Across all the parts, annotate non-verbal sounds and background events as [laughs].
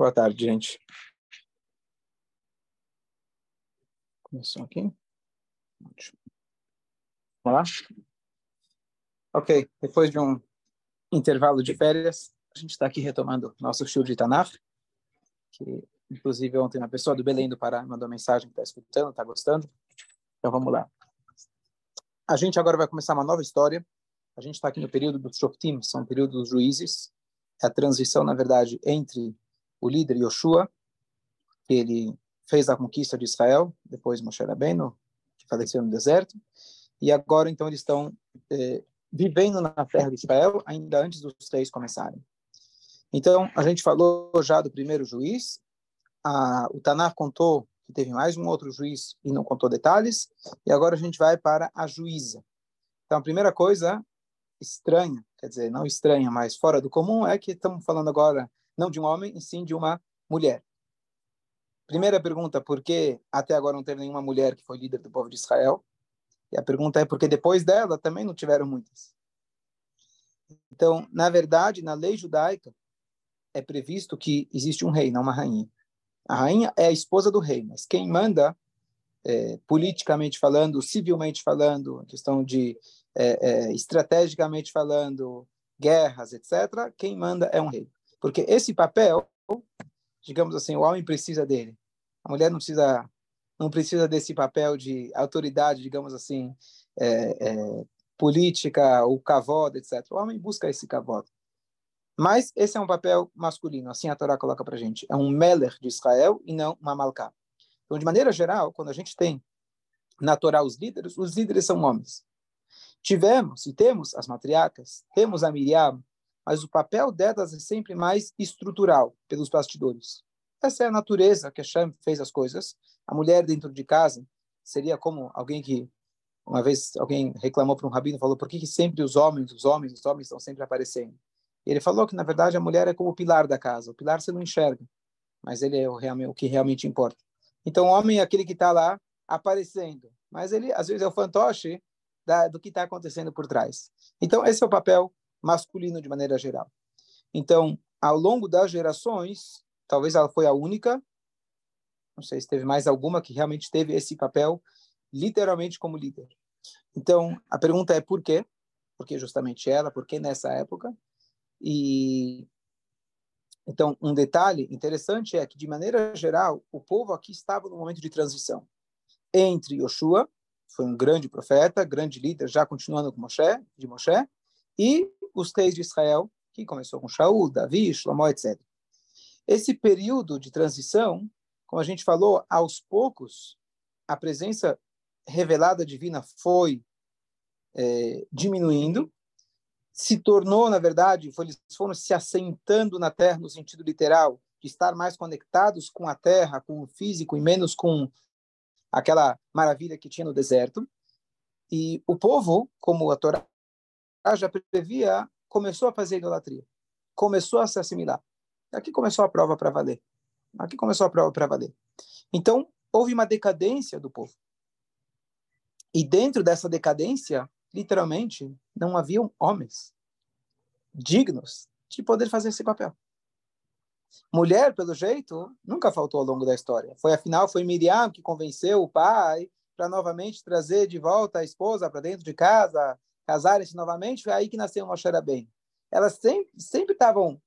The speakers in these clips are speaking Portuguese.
Boa tarde, gente. Começou aqui. Vamos lá? Ok, depois de um intervalo de férias, a gente está aqui retomando nosso show de Tanakh, que inclusive ontem uma pessoa do Belém do Pará mandou mensagem que está escutando, está gostando. Então vamos lá. A gente agora vai começar uma nova história. A gente está aqui no período dos Shoftim, são o período dos juízes. É a transição, na verdade, entre o líder Yoshua, que ele fez a conquista de Israel, depois Moshe Rabbeinu, que faleceu no deserto, e agora então eles estão eh, vivendo na terra de Israel ainda antes dos reis começarem. Então, a gente falou já do primeiro juiz, a, o Tanar contou que teve mais um outro juiz e não contou detalhes, e agora a gente vai para a juíza. Então, a primeira coisa estranha, quer dizer, não estranha, mas fora do comum, é que estamos falando agora não de um homem, sim de uma mulher. Primeira pergunta, por que até agora não teve nenhuma mulher que foi líder do povo de Israel? E a pergunta é porque depois dela também não tiveram muitas. Então, na verdade, na lei judaica é previsto que existe um rei, não uma rainha. A rainha é a esposa do rei, mas quem manda, é, politicamente falando, civilmente falando, questão de é, é, estrategicamente falando, guerras, etc., quem manda é um rei. Porque esse papel, digamos assim, o homem precisa dele. A mulher não precisa não precisa desse papel de autoridade, digamos assim, é, é, política, o cavalo, etc. O homem busca esse cavalo. Mas esse é um papel masculino, assim a Torá coloca para gente. É um Meller de Israel e não uma Malká. Então, de maneira geral, quando a gente tem na Torá os líderes, os líderes são homens. Tivemos e temos as matriarcas, temos a Miriam, mas o papel delas é sempre mais estrutural, pelos bastidores. Essa é a natureza que Hashem fez as coisas. A mulher dentro de casa seria como alguém que uma vez alguém reclamou para um rabino falou por que, que sempre os homens, os homens, os homens estão sempre aparecendo? Ele falou que na verdade a mulher é como o pilar da casa. O pilar você não enxerga, mas ele é o, o que realmente importa. Então o homem é aquele que está lá aparecendo, mas ele às vezes é o fantoche da, do que está acontecendo por trás. Então esse é o papel masculino de maneira geral. Então ao longo das gerações Talvez ela foi a única, não sei se teve mais alguma que realmente teve esse papel literalmente como líder. Então, a pergunta é por quê? Por que justamente ela? Por que nessa época? E então, um detalhe interessante é que, de maneira geral, o povo aqui estava no momento de transição entre Yoshua, foi um grande profeta, grande líder, já continuando com Moshe, de Moshe, e os reis de Israel, que começou com Shaul, Davi, Shlomo, etc. Esse período de transição, como a gente falou, aos poucos, a presença revelada divina foi é, diminuindo, se tornou, na verdade, foi, eles foram se assentando na terra no sentido literal, de estar mais conectados com a terra, com o físico e menos com aquela maravilha que tinha no deserto. E o povo, como a Torá já previa, começou a fazer idolatria, começou a se assimilar. Aqui começou a prova para valer. Aqui começou a prova para valer. Então, houve uma decadência do povo. E dentro dessa decadência, literalmente, não haviam homens dignos de poder fazer esse papel. Mulher, pelo jeito, nunca faltou ao longo da história. Foi afinal foi Miriam que convenceu o pai para novamente trazer de volta a esposa para dentro de casa, casarem-se novamente. Foi aí que nasceu Moshe bem. Elas sempre sempre estavam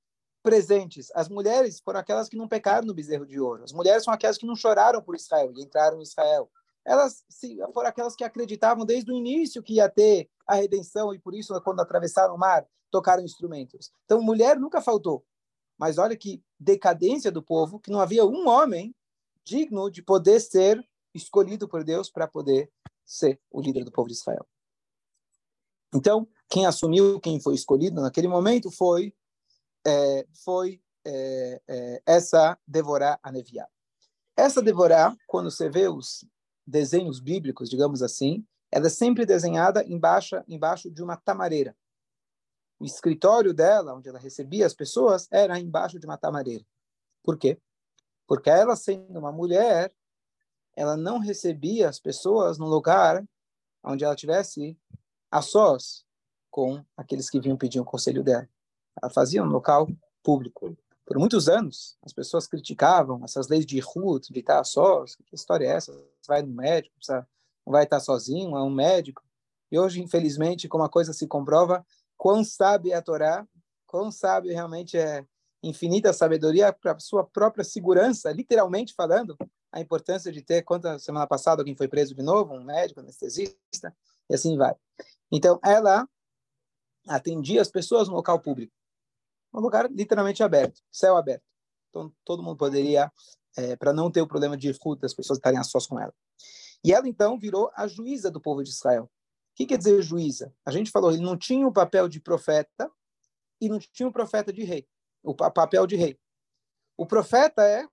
presentes. As mulheres foram aquelas que não pecaram no bezerro de ouro. As mulheres são aquelas que não choraram por Israel e entraram em Israel. Elas foram aquelas que acreditavam desde o início que ia ter a redenção e por isso, quando atravessaram o mar, tocaram instrumentos. Então, mulher nunca faltou. Mas olha que decadência do povo, que não havia um homem digno de poder ser escolhido por Deus para poder ser o líder do povo de Israel. Então, quem assumiu, quem foi escolhido naquele momento foi é, foi é, é, essa devorar a Neviá. Essa devorar, quando você vê os desenhos bíblicos, digamos assim, ela é sempre desenhada embaixo, embaixo de uma tamareira. O escritório dela, onde ela recebia as pessoas, era embaixo de uma tamareira. Por quê? Porque ela, sendo uma mulher, ela não recebia as pessoas no lugar onde ela tivesse a sós com aqueles que vinham pedir o conselho dela. Ela fazia um local público. Por muitos anos, as pessoas criticavam essas leis de Ruth, de estar sós. Que história é essa? Você vai no médico, não vai estar sozinho, é um médico. E hoje, infelizmente, como a coisa se comprova, quão sábio é a Torá, quão sábio realmente é infinita sabedoria para a sua própria segurança, literalmente falando, a importância de ter, quanta semana passada alguém foi preso de novo, um médico, anestesista, e assim vai. Então, ela atendia as pessoas no local público um lugar literalmente aberto, céu aberto. Então, todo mundo poderia, é, para não ter o problema de escuta, das pessoas estarem a sós com ela. E ela, então, virou a juíza do povo de Israel. O que quer dizer juíza? A gente falou, ele não tinha o papel de profeta e não tinha o profeta de rei, o papel de rei. O profeta é,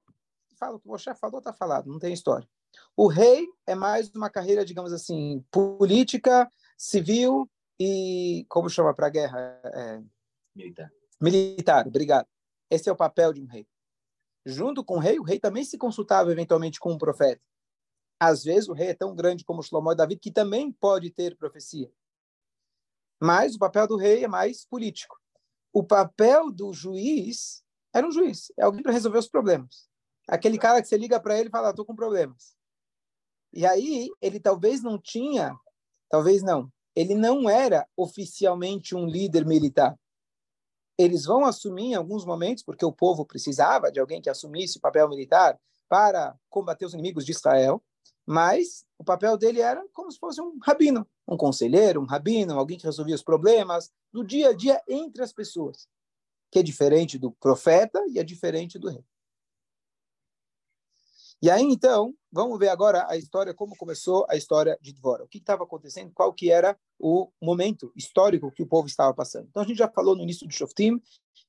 fala o que o chefe falou, está falado, não tem história. O rei é mais uma carreira, digamos assim, política, civil e, como chama para a guerra? É, militar. Militar, obrigado. Esse é o papel de um rei. Junto com o rei, o rei também se consultava eventualmente com um profeta. Às vezes o rei é tão grande como Shlomo e Davi que também pode ter profecia. Mas o papel do rei é mais político. O papel do juiz era um juiz, é alguém para resolver os problemas. Aquele cara que você liga para ele e fala, estou com problemas. E aí ele talvez não tinha, talvez não, ele não era oficialmente um líder militar eles vão assumir em alguns momentos, porque o povo precisava de alguém que assumisse o papel militar para combater os inimigos de Israel, mas o papel dele era como se fosse um rabino, um conselheiro, um rabino, alguém que resolvia os problemas do dia a dia entre as pessoas, que é diferente do profeta e é diferente do rei. E aí, então, vamos ver agora a história, como começou a história de Dvora. O que estava acontecendo, qual que era o momento histórico que o povo estava passando. Então, a gente já falou no início de Shoftim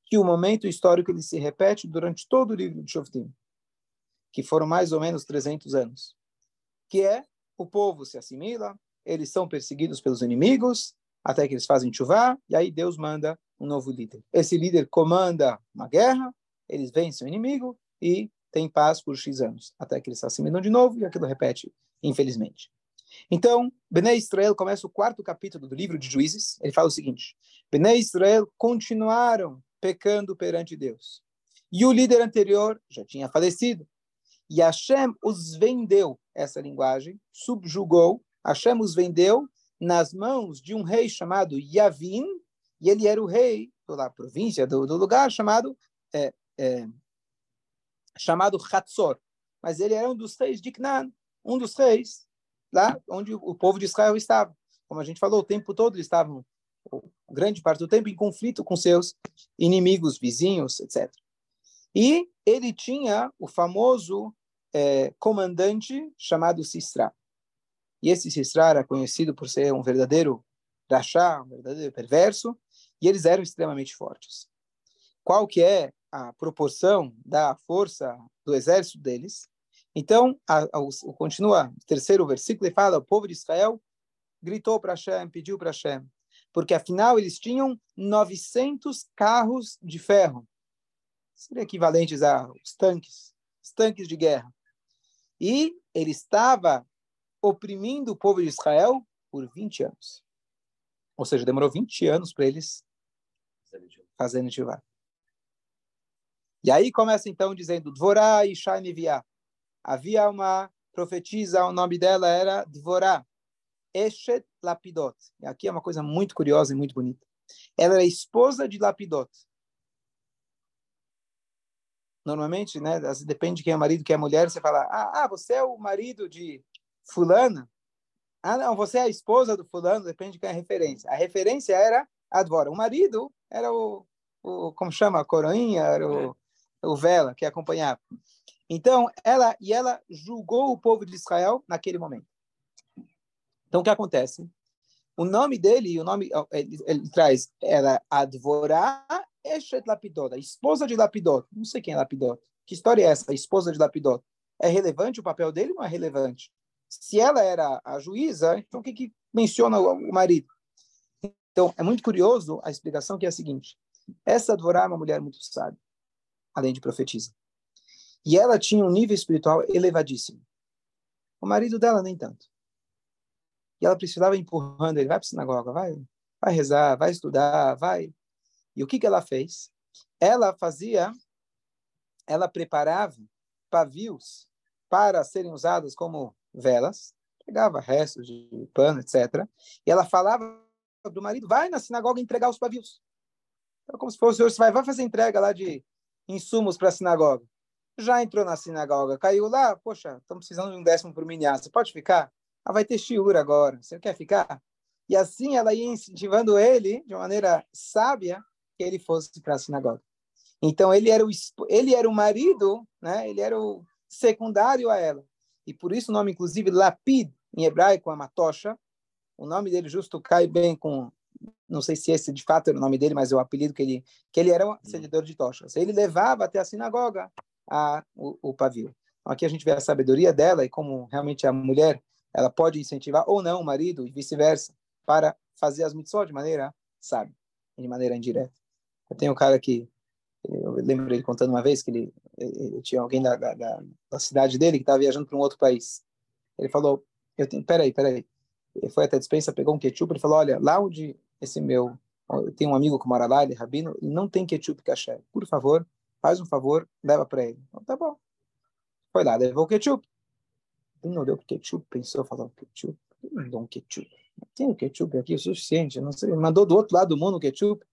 que o momento histórico ele se repete durante todo o livro de Shoftim, que foram mais ou menos 300 anos, que é o povo se assimila, eles são perseguidos pelos inimigos, até que eles fazem chuvá, e aí Deus manda um novo líder. Esse líder comanda uma guerra, eles vencem o inimigo e tem paz por X anos, até que eles se assimilam de novo e aquilo repete, infelizmente. Então, Bené Israel começa o quarto capítulo do livro de Juízes. Ele fala o seguinte: Bené Israel continuaram pecando perante Deus. E o líder anterior já tinha falecido. E Hashem os vendeu, essa linguagem, subjugou. Hashem os vendeu nas mãos de um rei chamado Yavin, e ele era o rei da província, do, do lugar chamado é, é, chamado Hatzor. Mas ele era um dos reis de Canaan, um dos reis lá onde o povo de Israel estava. Como a gente falou, o tempo todo eles estavam, grande parte do tempo, em conflito com seus inimigos, vizinhos, etc. E ele tinha o famoso é, comandante chamado Sistra. E esse Sistra era conhecido por ser um verdadeiro rachá, um verdadeiro perverso, e eles eram extremamente fortes. Qual que é a proporção da força do exército deles. Então, a, a, o, continua o terceiro versículo e fala: o povo de Israel gritou para Hashem, pediu para Hashem, porque afinal eles tinham 900 carros de ferro, seria equivalentes aos tanques, os tanques de guerra. E ele estava oprimindo o povo de Israel por 20 anos. Ou seja, demorou 20 anos para eles fazerem ativar. E aí começa então dizendo Dvorá e Shaimivia. Havia uma profetisa, o nome dela era Dvorá, Eshet Lapidot. E aqui é uma coisa muito curiosa e muito bonita. Ela era esposa de Lapidot. Normalmente, né, depende de quem é marido, quem é mulher, você fala, ah, ah, você é o marido de fulana. Ah, não, você é a esposa do fulano, depende de quem é a referência. A referência era a Dvora. O marido era o, o como chama, a coroinha, era o, o Vela, que acompanhava. Então, ela e ela julgou o povo de Israel naquele momento. Então, o que acontece? O nome dele, o nome ele, ele traz era Advorá Eshet Lapidot, esposa de Lapidot. Não sei quem é Lapidot. Que história é essa? Esposa de Lapidot. É relevante o papel dele ou não é relevante? Se ela era a juíza, então o que, que menciona o marido? Então, é muito curioso a explicação que é a seguinte. Essa Dvorá é uma mulher muito sábia além de profetiza. E ela tinha um nível espiritual elevadíssimo. O marido dela nem tanto. E ela precisava empurrando ele, vai para a sinagoga, vai, vai rezar, vai estudar, vai. E o que, que ela fez? Ela fazia ela preparava pavios para serem usados como velas, pegava restos de pano, etc. E ela falava para o marido, vai na sinagoga entregar os pavios. Então, como se fosse, você vai, vai fazer entrega lá de insumos para a sinagoga. Já entrou na sinagoga, caiu lá, poxa, estamos precisando de um décimo para o você pode ficar? Ah, vai ter shiur agora, você quer ficar? E assim ela ia incentivando ele, de maneira sábia, que ele fosse para a sinagoga. Então ele era o ele era o marido, né? Ele era o secundário a ela. E por isso o nome inclusive Lapid em hebraico é uma tocha. O nome dele justo cai bem com não sei se esse de fato era o nome dele, mas é o apelido que ele que ele era um seguidor de tochas. Ele levava até a sinagoga a, o, o pavio. Então, aqui a gente vê a sabedoria dela e como realmente a mulher ela pode incentivar ou não o marido e vice-versa para fazer as mitzvot de maneira sábia, de maneira indireta. Eu tenho um cara que eu lembro ele contando uma vez que ele, ele tinha alguém da, da, da, cidade dele que estava viajando para um outro país. Ele falou, eu tenho, peraí, peraí. Ele foi até a dispensa, pegou um ketchup, ele falou, olha, lá onde esse meu, eu tenho um amigo que mora lá, ele é rabino, e não tem ketchup caché. Por favor, faz um favor, leva para ele. Então, tá bom. Foi lá, levou o ketchup. Ele não deu ketchup, pensou, falou, ketchup, não dou um ketchup. Tem o ketchup aqui, o suficiente, não sei. Mandou do outro lado do mundo o ketchup.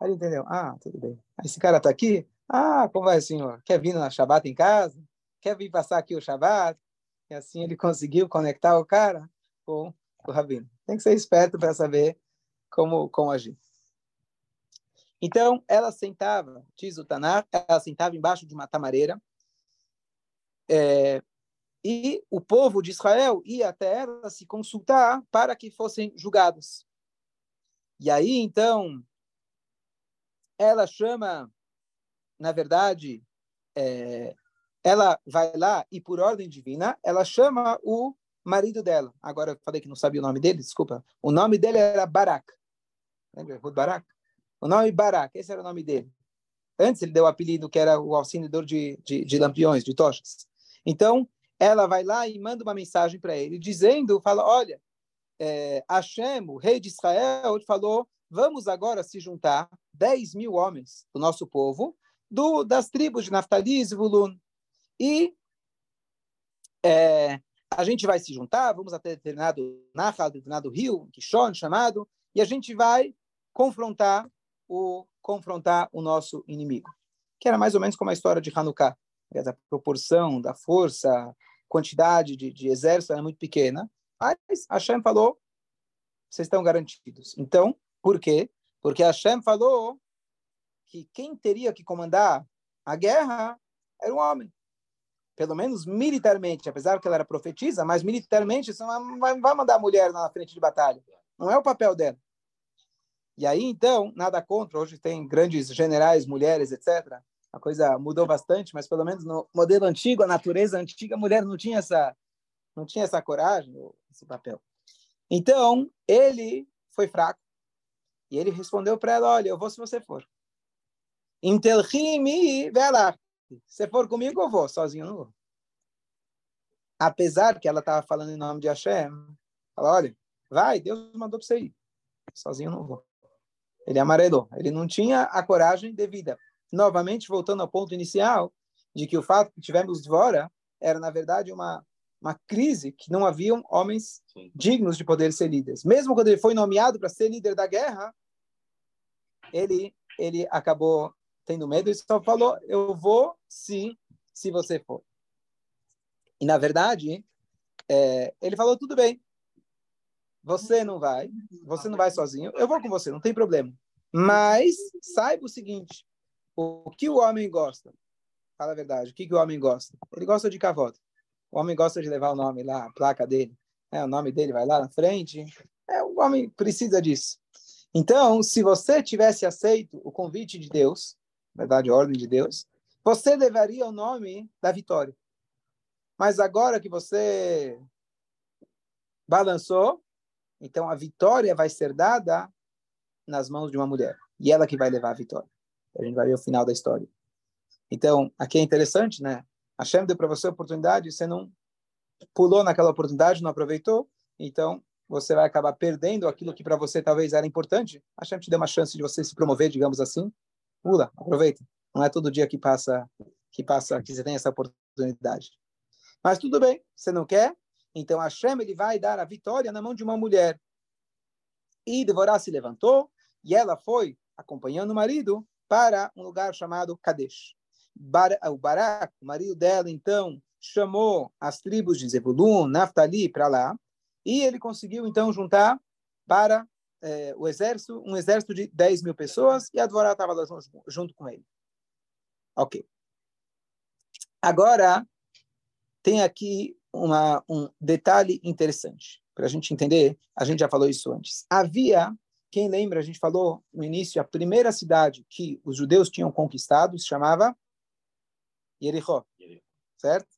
Aí ele entendeu. Ah, tudo bem. Esse cara está aqui. Ah, como vai, senhor? Quer vir na Shabbat em casa? Quer vir passar aqui o Shabbat? E assim ele conseguiu conectar o cara com o rabino. Tem que ser esperto para saber como, como agir. Então, ela sentava, diz o Tanar, ela sentava embaixo de uma tamareira, é, e o povo de Israel ia até ela se consultar para que fossem julgados. E aí, então, ela chama, na verdade, é, ela vai lá e, por ordem divina, ela chama o marido dela. Agora eu falei que não sabia o nome dele, desculpa. O nome dele era Barak. Lembra? Rud Barak? O nome Barak, esse era o nome dele. Antes ele deu o apelido que era o auxiliador de, de, de lampiões, de tochas. Então, ela vai lá e manda uma mensagem para ele, dizendo, fala, olha, é, Hashem, o rei de Israel, falou vamos agora se juntar 10 mil homens do nosso povo, do, das tribos de Naftali e Zvulun. E é, a gente vai se juntar, vamos até determinado Nahal, determinado rio, Kishon, chamado, e a gente vai confrontar o confrontar o nosso inimigo. Que era mais ou menos como a história de Hanukkah. A proporção da força, quantidade de, de exército era muito pequena. Mas Hashem falou, vocês estão garantidos. Então, por quê? Porque Hashem falou que quem teria que comandar a guerra era um homem. Pelo menos militarmente, apesar que ela era profetisa, mas militarmente você não vai mandar a mulher na frente de batalha. Não é o papel dela. E aí, então, nada contra. Hoje tem grandes generais, mulheres, etc. A coisa mudou bastante, mas pelo menos no modelo antigo, a natureza antiga, a mulher não tinha essa, não tinha essa coragem, esse papel. Então, ele foi fraco. E ele respondeu para ela: Olha, eu vou se você for. Intelchimi, lá. Se for comigo, eu vou, sozinho eu não vou. Apesar que ela estava falando em nome de Hashem, ela: Olha, vai, Deus mandou para você ir. Sozinho eu não vou. Ele amarelou. Ele não tinha a coragem devida. Novamente, voltando ao ponto inicial, de que o fato que tivemos de fora era, na verdade, uma uma crise que não haviam homens dignos de poder ser líderes. Mesmo quando ele foi nomeado para ser líder da guerra, ele ele acabou tendo medo e só falou: "Eu vou se se você for". E na verdade, é, ele falou: "Tudo bem. Você não vai, você não vai sozinho. Eu vou com você, não tem problema. Mas saiba o seguinte: o que o homem gosta? Fala a verdade. O que, que o homem gosta? Ele gosta de cavalo. O homem gosta de levar o nome lá, a placa dele. É, o nome dele vai lá na frente. É, o homem precisa disso. Então, se você tivesse aceito o convite de Deus, verdade, a ordem de Deus, você levaria o nome da vitória. Mas agora que você balançou, então a vitória vai ser dada nas mãos de uma mulher. E ela que vai levar a vitória. A gente vai ver o final da história. Então, aqui é interessante, né? Hashem deu para você a oportunidade, você não pulou naquela oportunidade, não aproveitou, então você vai acabar perdendo aquilo que para você talvez era importante. Hashem te deu uma chance de você se promover, digamos assim. Pula, aproveita. Não é todo dia que passa que passa, que você tem essa oportunidade. Mas tudo bem, você não quer? Então Hashem ele vai dar a vitória na mão de uma mulher. E Devorá se levantou e ela foi acompanhando o marido para um lugar chamado Kadesh. Bar, o Barak, o marido dela, então, chamou as tribos de Zebulun, Naftali para lá, e ele conseguiu, então, juntar para é, o exército, um exército de 10 mil pessoas, e a Dvorá estava lá junto, junto com ele. Ok. Agora, tem aqui uma, um detalhe interessante para a gente entender. A gente já falou isso antes. Havia, quem lembra, a gente falou no início, a primeira cidade que os judeus tinham conquistado se chamava Jericó, certo?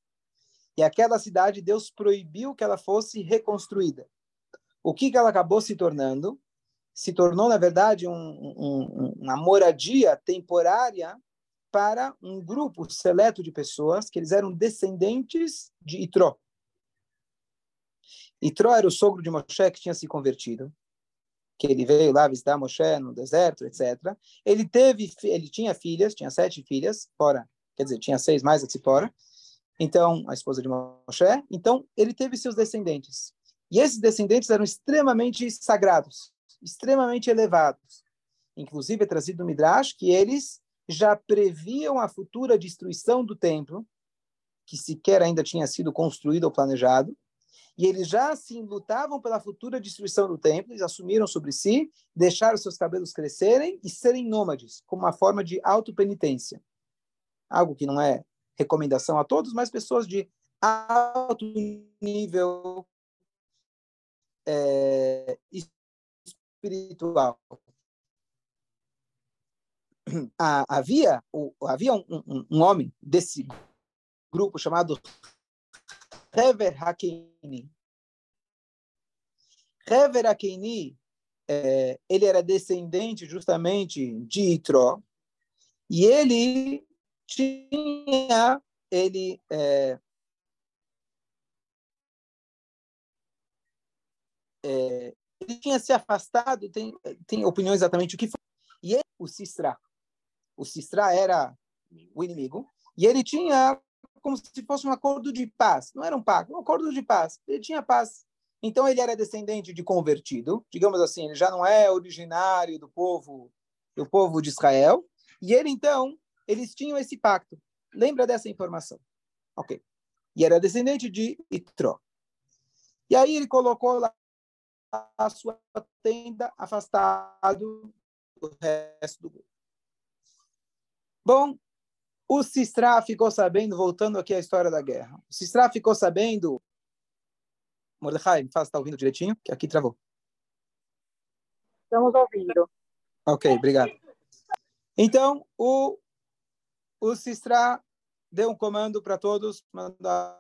E aquela cidade, Deus proibiu que ela fosse reconstruída. O que, que ela acabou se tornando? Se tornou, na verdade, um, um, uma moradia temporária para um grupo seleto de pessoas que eles eram descendentes de Itró. Itró era o sogro de Moshe que tinha se convertido, que ele veio lá visitar Moshe no deserto, etc. Ele teve, ele tinha filhas, tinha sete filhas, fora, quer dizer, tinha seis mais a fora. Então, a esposa de Moshe. Então, ele teve seus descendentes. E esses descendentes eram extremamente sagrados, extremamente elevados. Inclusive, é trazido no Midrash que eles já previam a futura destruição do templo, que sequer ainda tinha sido construído ou planejado, e eles já assim lutavam pela futura destruição do templo, eles assumiram sobre si, deixaram seus cabelos crescerem e serem nômades, como uma forma de autopenitência. Algo que não é recomendação a todos, mas pessoas de alto nível é, espiritual. [clears throat] Ah, havia, havia um, um, um homem desse grupo chamado Hever Hakeni. Hever Hakeni, é, ele era descendente justamente de Itró, e ele tinha, ele é, é, ele tinha se afastado, tem, tem opiniões exatamente o que foi, e ele, o Sistra, o Sistra era o inimigo, e ele tinha como se fosse um acordo de paz. Não era um pacto, um acordo de paz. Ele tinha paz. Então ele era descendente de convertido, digamos assim, ele já não é originário do povo do povo de Israel, e ele então, eles tinham esse pacto. Lembra dessa informação? OK. E era descendente de Itró. E aí ele colocou lá a sua tenda afastado do resto do grupo. Bom, o Sistra ficou sabendo, voltando aqui à história da guerra, o Sistra ficou sabendo. Mordecai, me fala se está ouvindo direitinho, que aqui travou. Estamos ouvindo. Ok, obrigado. Então, o, o Sistra deu um comando para todos,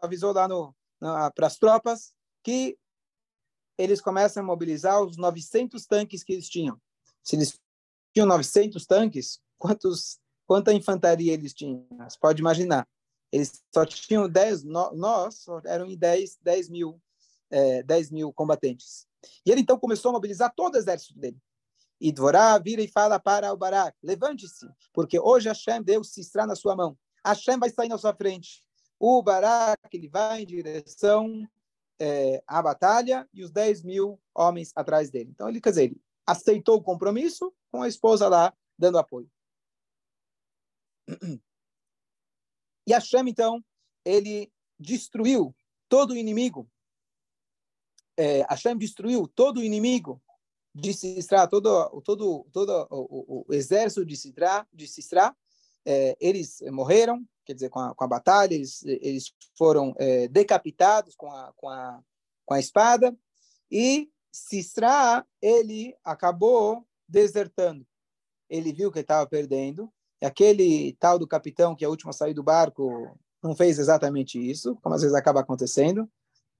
avisou lá para as tropas que eles começam a mobilizar os 900 tanques que eles tinham. Se eles tinham 900 tanques, quantos Quanta infantaria eles tinham? Você pode imaginar. Eles só tinham 10, nós eram em 10, 10 mil, é, 10 mil combatentes. E ele então começou a mobilizar todo o exército dele. E Dvorá vira e fala para o Barak: levante-se, porque hoje Hashem deu Sistra na sua mão. Hashem vai sair na sua frente. O Barak ele vai em direção é, batalha e os 10 mil homens atrás dele. Então, ele, quer dizer, ele aceitou o compromisso com a esposa lá dando apoio. E Hashem, então, ele destruiu todo o inimigo. É, Hashem destruiu todo o inimigo de Sisra, todo, todo, todo o, o, o exército de Sisra, de Sisra é, eles morreram, quer dizer, com a, com a batalha, eles, eles foram é, decapitados com a, com, a, com a espada, e Sisra, ele acabou desertando. Ele viu que estava perdendo, aquele tal do capitão que é o último a sair do barco não fez exatamente isso, como às vezes acaba acontecendo.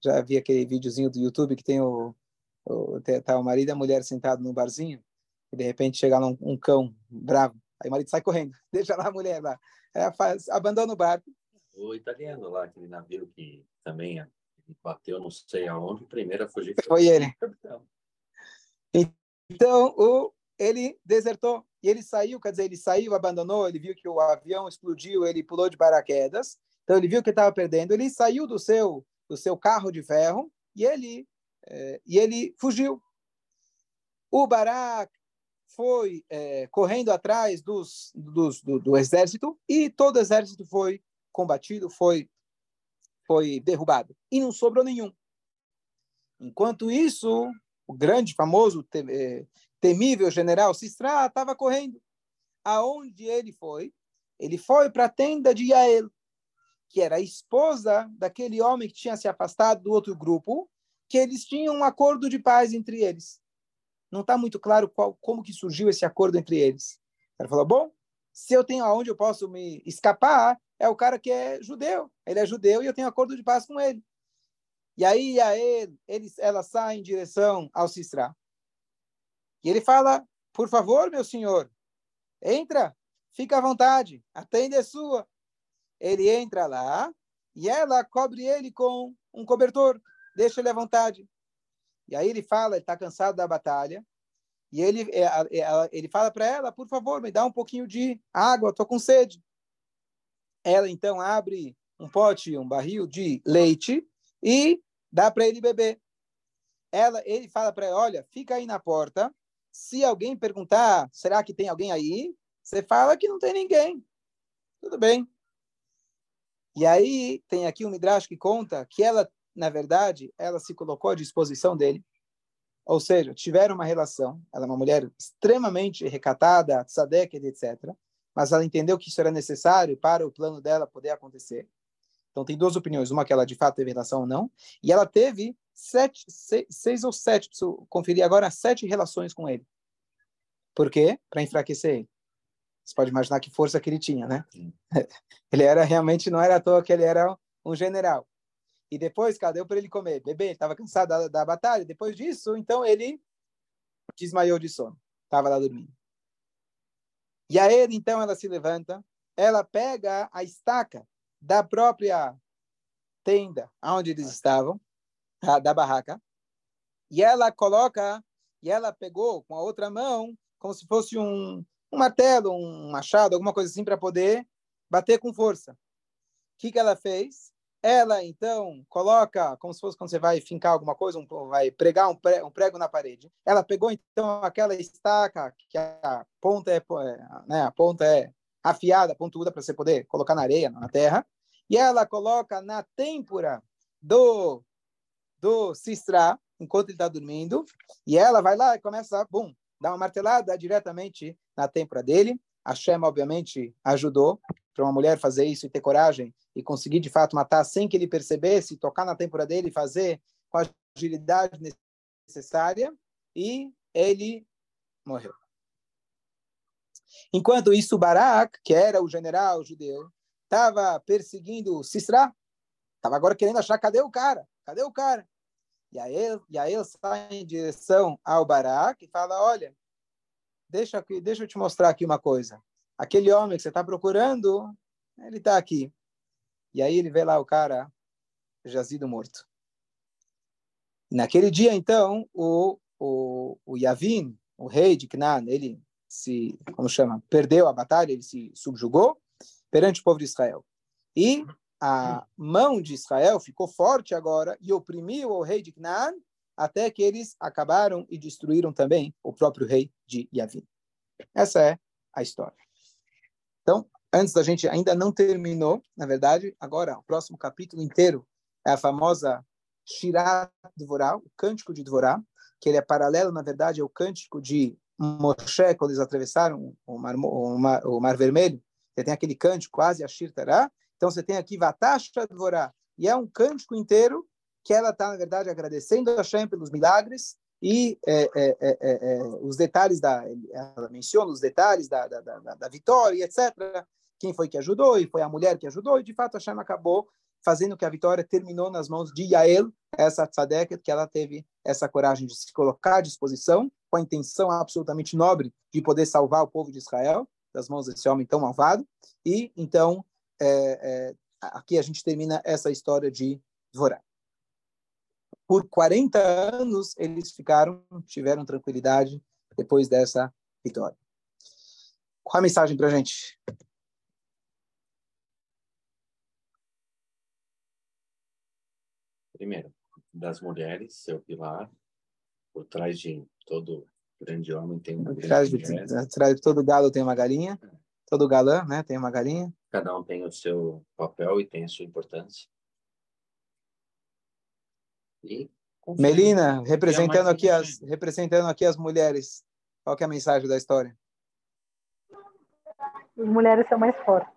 Já vi aquele videozinho do YouTube que tem o, o tá o marido e a mulher sentado no barzinho e de repente chega lá um, um cão bravo. Aí o marido sai correndo, [laughs] deixa lá a mulher lá. Ela faz, abandona o barco. O italiano lá, aquele navio que também bateu não sei aonde, primeiro a fugir foi, foi ele. Então, o ele desertou. E ele saiu, quer dizer, ele saiu, abandonou, ele viu que o avião explodiu, ele pulou de paraquedas. Então ele viu que estava perdendo, ele saiu do seu do seu carro de ferro e ele é, e ele fugiu. O Barak foi é, correndo atrás dos, dos do, do, exército e todo o exército foi combatido, foi foi derrubado e não sobrou nenhum. Enquanto isso, o grande, famoso, é, temível general Sistra estava correndo. Aonde ele foi? Ele foi para a tenda de Yael, que era a esposa daquele homem que tinha se afastado do outro grupo, que eles tinham um acordo de paz entre eles. Não está muito claro qual, como que surgiu esse acordo entre eles. Ele falou: bom, se eu tenho aonde eu posso me escapar, é o cara que é judeu. Ele é judeu e eu tenho acordo de paz com ele. E aí a ele, eles, ela sai em direção ao Cisra. E ele fala: por favor, meu senhor, entra, fica à vontade, a tenda é sua ele entra lá e ela cobre ele com um cobertor, deixa ele à vontade. E aí ele fala, ele está cansado da batalha, e ele, é, é, ele fala para ela, por favor, me dá um pouquinho de água, estou com sede. Ela então abre um pote, um barril de leite e dá para ele beber. Ela, ele fala para ela, olha, fica aí na porta. Se alguém perguntar, será que tem alguém aí? Você fala que não tem ninguém. Tudo bem. E aí tem aqui um Midrash que conta que ela, na verdade, ela se colocou à disposição dele. Ou seja, tiveram uma relação. Ela é uma mulher extremamente recatada, tzadek, etc. Mas ela entendeu que isso era necessário para o plano dela poder acontecer. Então tem duas opiniões. Uma que ela de fato teve relação ou não. E ela teve sete, seis, seis ou sete, preciso conferir agora, sete relações com ele. Por quê? Para enfraquecer ele. Você pode imaginar que força que ele tinha, né? [laughs] Ele era realmente, não era à toa que ele era um general. E depois, cara, deu para ele comer. Bebê, ele estava cansado da, da batalha. Depois disso, então ele desmaiou de sono. Estava lá dormindo. E a ele, então, ela se levanta, ela pega a estaca da própria tenda onde eles estavam, da barraca, e ela coloca, e ela pegou com a outra mão, como se fosse um, um martelo, um machado, alguma coisa assim para poder bater com força. O que, que ela fez? Ela, então, coloca, como se fosse quando você vai fincar alguma coisa, um, vai pregar um prego, um prego, na parede. Ela pegou, então, aquela estaca, que a ponta é, é né, a ponta é afiada, pontuda, para você poder colocar na areia, na terra, e ela coloca na têmpora do, do Sistra, enquanto ele está dormindo, e ela vai lá e começa, bum, dá uma martelada diretamente na têmpora dele. A Shema, obviamente, ajudou para uma mulher fazer isso e ter coragem e conseguir, de fato, matar sem que ele percebesse, tocar na têmpora dele e fazer com a agilidade necessária. E ele morreu. Enquanto isso, Barak, que era o general judeu, estava perseguindo Sisra, estava agora querendo achar cadê o cara? Cadê o cara? E aí, e aí ele sai em direção ao Barak e fala: Olha, deixa, deixa eu te mostrar aqui uma coisa. Aquele homem que você está procurando, ele está aqui. E aí ele vê lá o cara jazido morto. Naquele dia, então, o, o, o Yavin, o rei de Canaan, ele se, como chama, perdeu a batalha, ele se subjugou perante o povo de Israel. E a mão de Israel ficou forte agora e oprimiu o rei de Canaã até que eles acabaram e destruíram também o próprio rei de Yavin. Essa é a história. Então, antes da gente ainda não terminou, na verdade, agora o próximo capítulo inteiro é a famosa Shirat Dvorá, o Cântico de Dvorá, que ele é paralelo, na verdade, ao Cântico de Moshe, quando eles atravessaram o Mar, o Mar, o Mar Vermelho. Você tem aquele cântico, quase a Shirtará, então você tem aqui Vatasha Dvorá, e é um cântico inteiro que ela está, na verdade, agradecendo a Hashem pelos milagres e é, é, é, é, é os detalhes da. Ela menciona os detalhes da, da, da, da, vitória, etc. Quem foi que ajudou, e foi a mulher que ajudou, e de fato a Hashem acabou fazendo que a vitória terminou nas mãos de Yael, essa tzadek, que ela teve essa coragem de se colocar à disposição, com a intenção absolutamente nobre de poder salvar o povo de Israel das mãos desse homem tão malvado, e então é, é, aqui a gente termina essa história de Dvorá. Por 40 anos eles ficaram, tiveram tranquilidade depois dessa vitória. Qual a mensagem para a gente? Primeiro, das mulheres, seu pilar, por trás de todo grande homem tem uma grande mulher. Atrás de todo galo tem uma galinha, é. todo galã né, tem uma galinha. Cada um tem o seu papel e tem a sua importância. E Melina, representando aqui as representando aqui as mulheres. Qual é a mensagem da história? As mulheres são mais fortes.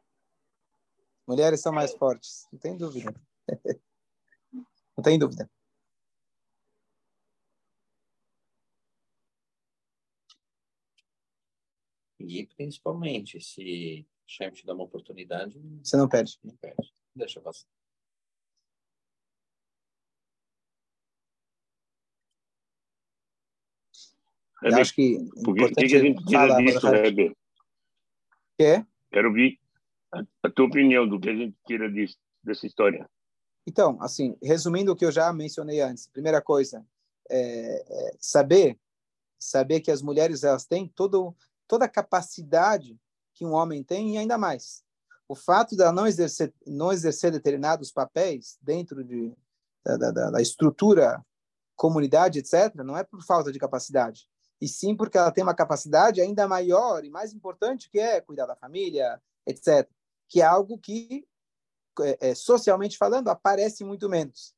Mulheres são mais fortes, não tem dúvida. [laughs] não tem dúvida. E principalmente, se o chefe te dá uma oportunidade, você não perde. Não perde. Deixa passar. Eu acho que. Por que, que a gente tira disso, Heber? Quê? Quero ouvir a, a, tua opinião do que a gente tira disso, dessa história. Então, assim, resumindo o que eu já mencionei antes, primeira coisa, é, é saber saber que as mulheres elas têm todo, toda a capacidade que um homem tem e ainda mais. O fato de ela não exercer, não exercer determinados papéis dentro de, da, da, da estrutura, comunidade, etc., não é por falta de capacidade e sim porque ela tem uma capacidade ainda maior e mais importante, que é cuidar da família, etc. Que é algo que, é, é, socialmente falando, aparece muito menos.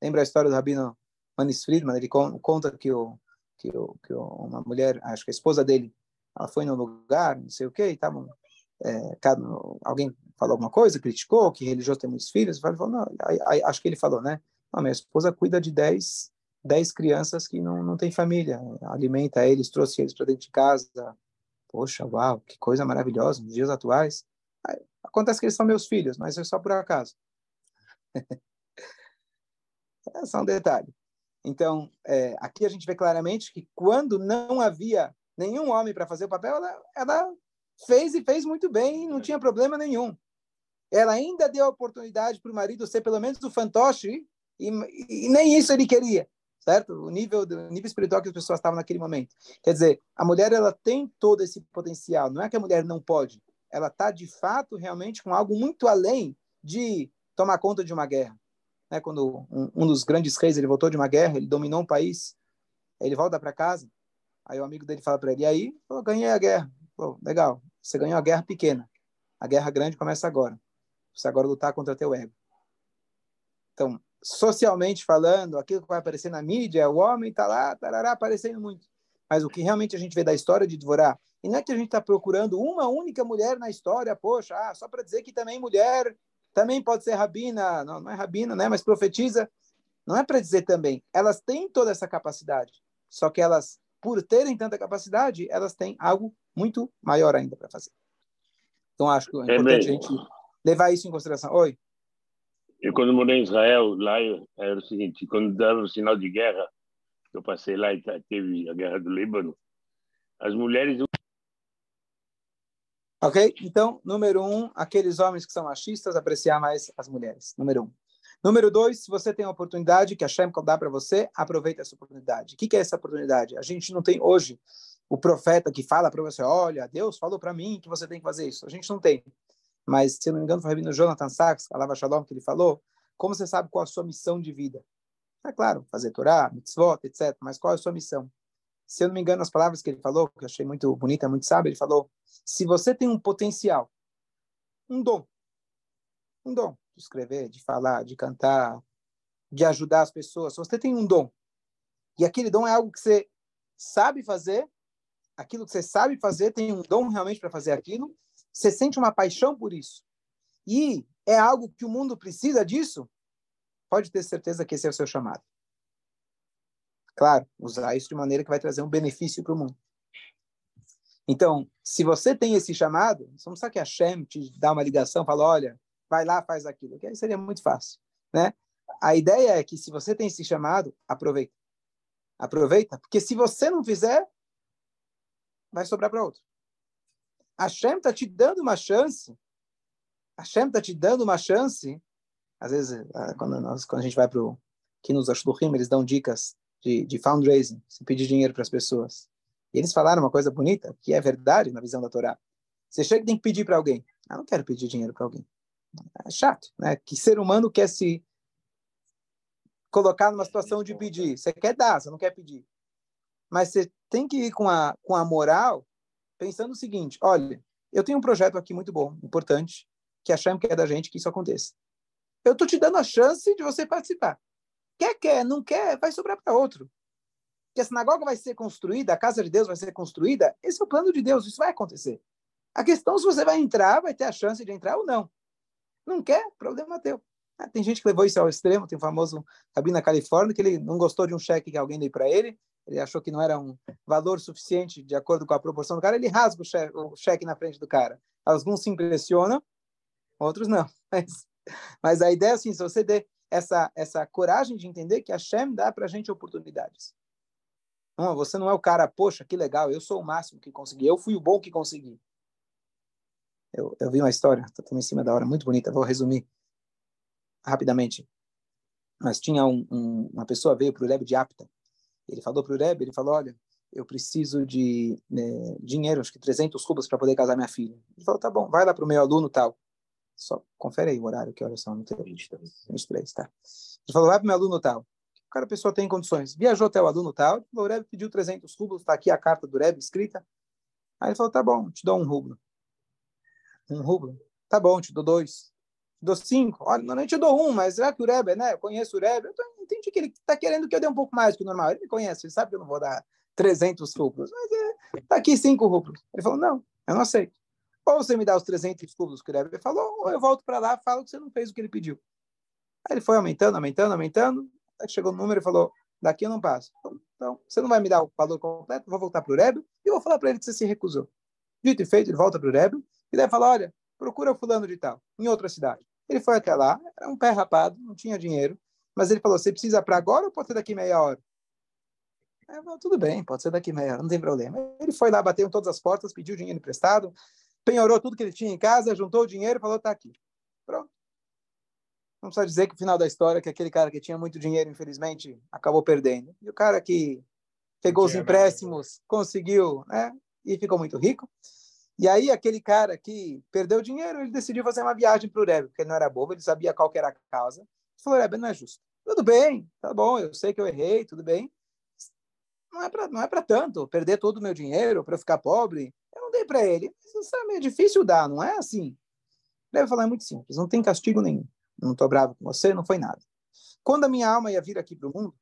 Lembra a história do Rabino Manis Friedman? Ele conta que, o, que, o, que uma mulher, acho que a esposa dele, ela foi num lugar, não sei o quê, e tava, é, alguém falou alguma coisa, criticou, que religioso tem muitos filhos, falou, não, aí, aí, acho que ele falou, né? Não, minha esposa cuida de dez dez crianças que não, não têm família, alimenta eles, trouxe eles para dentro de casa. Poxa, uau, que coisa maravilhosa nos dias atuais. Acontece que eles são meus filhos, mas é só por acaso. [laughs] é só um detalhe. Então, é, aqui a gente vê claramente que quando não havia nenhum homem para fazer o papel, ela, ela fez e fez muito bem, não tinha problema nenhum. Ela ainda deu a oportunidade para o marido ser pelo menos o fantoche, e, e, nem isso ele queria certo? O nível, do, nível espiritual que as pessoas estavam naquele momento. Quer dizer, a mulher ela tem todo esse potencial. Não é que a mulher não pode. Ela está de fato realmente com algo muito além de tomar conta de uma guerra. Né? Quando um, um dos grandes reis ele voltou de uma guerra, ele dominou um país, ele volta para casa. Aí o amigo dele fala para ele: e aí, eu ganhei a guerra. Pô, legal. Você ganhou a guerra pequena. A guerra grande começa agora. Você agora lutar contra teu ego. Então, socialmente falando, aquilo que vai aparecer na mídia, o homem está lá, tarará, aparecendo muito. Mas o que realmente a gente vê da história de Dvorá, e não é que a gente está procurando uma única mulher na história, poxa, ah, só para dizer que também mulher também pode ser rabina, não, não é rabina, né, mas profetiza. Não é para dizer também. Elas têm toda essa capacidade, só que elas, por terem tanta capacidade, elas têm algo muito maior ainda para fazer. Então, acho que é importante a gente levar isso em consideração. Oi. Eu, quando morei em Israel, lá era o seguinte: quando dava o sinal de guerra, eu passei lá e teve a guerra do Líbano, as mulheres. Ok? Então, número um, aqueles homens que são machistas, apreciar mais as mulheres. Número um. Número dois, se você tem a oportunidade que a Shem dá para você, aproveite essa oportunidade. O que, que é essa oportunidade? A gente não tem hoje o profeta que fala para você: olha, Deus falou para mim que você tem que fazer isso. A gente não tem mas se não me engano foi o Rabino Jonathan Sachs, Alava Shalom, que ele falou, como você sabe qual a sua missão de vida? É claro, fazer Torá, mitzvot, etc. Mas qual é a sua missão? Se eu não me engano, as palavras que ele falou, que eu achei muito bonita, muito sábio, ele falou: se você tem um potencial, um dom, um dom de escrever, de falar, de cantar, de ajudar as pessoas, se você tem um dom, e aquele dom é algo que você sabe fazer, aquilo que você sabe fazer, tem um dom realmente para fazer aquilo, você sente uma paixão por isso, e é algo que o mundo precisa disso, pode ter certeza que esse é o seu chamado. Claro, usar isso de maneira que vai trazer um benefício para o mundo. Então, se você tem esse chamado, você não precisa que a Shem te dá uma ligação, fala, olha, vai lá, faz aquilo, que aí seria muito fácil, né? A ideia é que se você tem esse chamado, aproveita. Aproveita, porque se você não fizer, vai sobrar para outro. Hashem está te dando uma chance. Hashem está te dando uma chance. Às vezes, ah, quando, nós, quando a gente vai para o aqui nos Ashluchim, eles dão dicas de, de fundraising, se pedir dinheiro para as pessoas. E eles falaram uma coisa bonita, que é verdade na visão da Torá. Você chega e tem que pedir para alguém. Ah, não quero pedir dinheiro para alguém. É chato, né? Que ser humano quer se colocar numa situação de pedir. Você quer dar, você não quer pedir. Mas você tem que ir com a, com a moral pensando o seguinte: olha, eu tenho um projeto aqui muito bom, importante, que a Shem quer da gente que isso aconteça. Eu estou te dando a chance de você participar. Quer, quer, não quer, vai sobrar para outro. Que a sinagoga vai ser construída, a casa de Deus vai ser construída, esse é o plano de Deus, isso vai acontecer. A questão é se você vai entrar, vai ter a chance de entrar ou não. Não quer? Problema teu. Ah, tem gente que levou isso ao extremo, tem o famoso Rabi na Califórnia, que ele não gostou de um cheque que alguém deu para ele, ele achou que não era um valor suficiente de acordo com a proporção do cara, ele rasga o cheque, o cheque na frente do cara. Alguns se impressionam, outros não. [laughs] Mas, mas a ideia é assim, se você der essa, essa coragem de entender que a Shem dá para a gente oportunidades. Não, você não é o cara, poxa, que legal, eu sou o máximo que consegui, eu fui o bom que consegui. Eu, eu vi uma história, está em cima da hora, muito bonita, vou resumir rapidamente. Mas tinha um, um, uma pessoa veio para o Rebbe de Apta. Ele falou para o Rebbe, ele falou, olha, eu preciso de né, dinheiro, acho que 300 rublos para poder casar minha filha. Ele falou, tá bom, vai lá para o meu aluno tal. Só confere aí o horário, que horas são? Não tem... 23. 23, tá. Ele falou, vai para o meu aluno tal. O cara, a pessoa tem condições. Viajou até o aluno tal, o Rebbe pediu 300 rublos, está aqui a carta do Rebbe escrita. Aí ele falou, tá bom, te dou um rublo. Um rublo? Tá bom, te dou dois dou cinco, olha, não te dou um, mas já que o Rebbe, né, eu conheço o Rebbe, eu entendi que ele está querendo que eu dê um pouco mais que o normal, ele me conhece, ele sabe que eu não vou dar 300 rublos, mas é, tá aqui cinco rublos. Ele falou, não, eu não aceito. Ou você me dá os 300 rublos que o Rebbe falou, ou eu volto para lá e falo que você não fez o que ele pediu. Aí ele foi aumentando, aumentando, aumentando, até chegou no número e falou, daqui eu não passo. Então, então, você não vai me dar o valor completo, vou voltar para o Rebbe e vou falar para ele que você se recusou. Dito e feito, ele volta para o Rebbe e deve falar, olha, procura o fulano de tal, em outra cidade. Ele foi até lá, era um pé rapado, não tinha dinheiro, mas ele falou: você precisa para agora ou pode ser daqui meia hora? Eu falei, tudo bem, pode ser daqui meia hora, não tem problema. Ele foi lá, bateu em todas as portas, pediu dinheiro emprestado, penhorou tudo que ele tinha em casa, juntou o dinheiro e falou: tá aqui. Pronto. Não precisa dizer que o final da história, que aquele cara que tinha muito dinheiro, infelizmente, acabou perdendo. E o cara que pegou os empréstimos, conseguiu, né? E ficou muito rico. E aí, aquele cara que perdeu dinheiro, ele decidiu fazer uma viagem para o Rebbe, porque ele não era bobo, ele sabia qual era a causa. Ele falou, Rebbe, não é justo. Tudo bem, tá bom, eu sei que eu errei, tudo bem. Não é para é tanto, perder todo o meu dinheiro para eu ficar pobre. Eu não dei para ele. Sabe, é difícil dar, não é assim. Rebbe falou, é muito simples, não tem castigo nenhum. Não estou bravo com você, não foi nada. Quando a minha alma ia vir aqui para o mundo,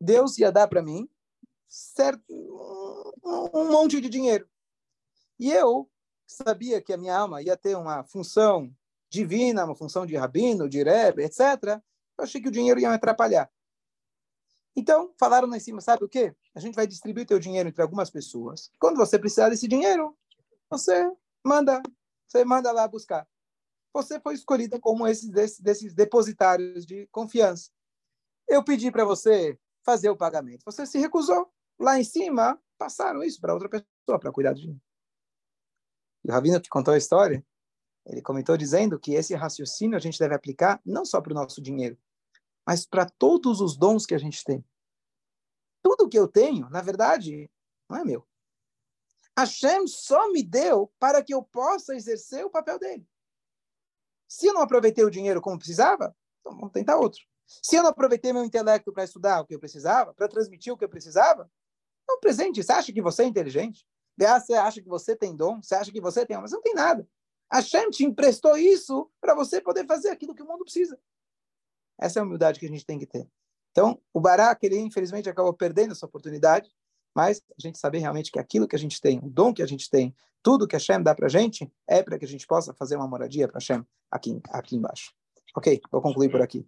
Deus ia dar para mim certo, um, um monte de dinheiro. E eu sabia que a minha alma ia ter uma função divina, uma função de rabino, de rebbe, etc. Eu achei que o dinheiro ia me atrapalhar. Então, falaram lá em cima, sabe o quê? A gente vai distribuir teu dinheiro entre algumas pessoas. Quando você precisar desse dinheiro, você manda, você manda lá buscar. Você foi escolhida como esses desses, desses depositários de confiança. Eu pedi para você fazer o pagamento. Você se recusou. Lá em cima, passaram isso para outra pessoa para cuidar do dinheiro. E o Rabino que contou a história, ele comentou dizendo que esse raciocínio a gente deve aplicar não só para o nosso dinheiro, mas para todos os dons que a gente tem. Tudo que eu tenho, na verdade, não é meu. Hashem só me deu para que eu possa exercer o papel dele. Se eu não aproveitei o dinheiro como precisava, então vamos tentar outro. Se eu não aproveitei meu intelecto para estudar o que eu precisava, para transmitir o que eu precisava, é um presente. Você acha que você é inteligente? Você acha que você tem dom? Você acha que você tem mas não tem nada. A Shem te emprestou isso para você poder fazer aquilo que o mundo precisa. Essa é a humildade que a gente tem que ter. Então, o Barak, ele infelizmente acabou perdendo essa oportunidade, mas a gente saber realmente que aquilo que a gente tem, o dom que a gente tem, tudo que a Shem dá para a gente, é para que a gente possa fazer uma moradia para Shem aqui, aqui embaixo. Ok, vou concluir por aqui.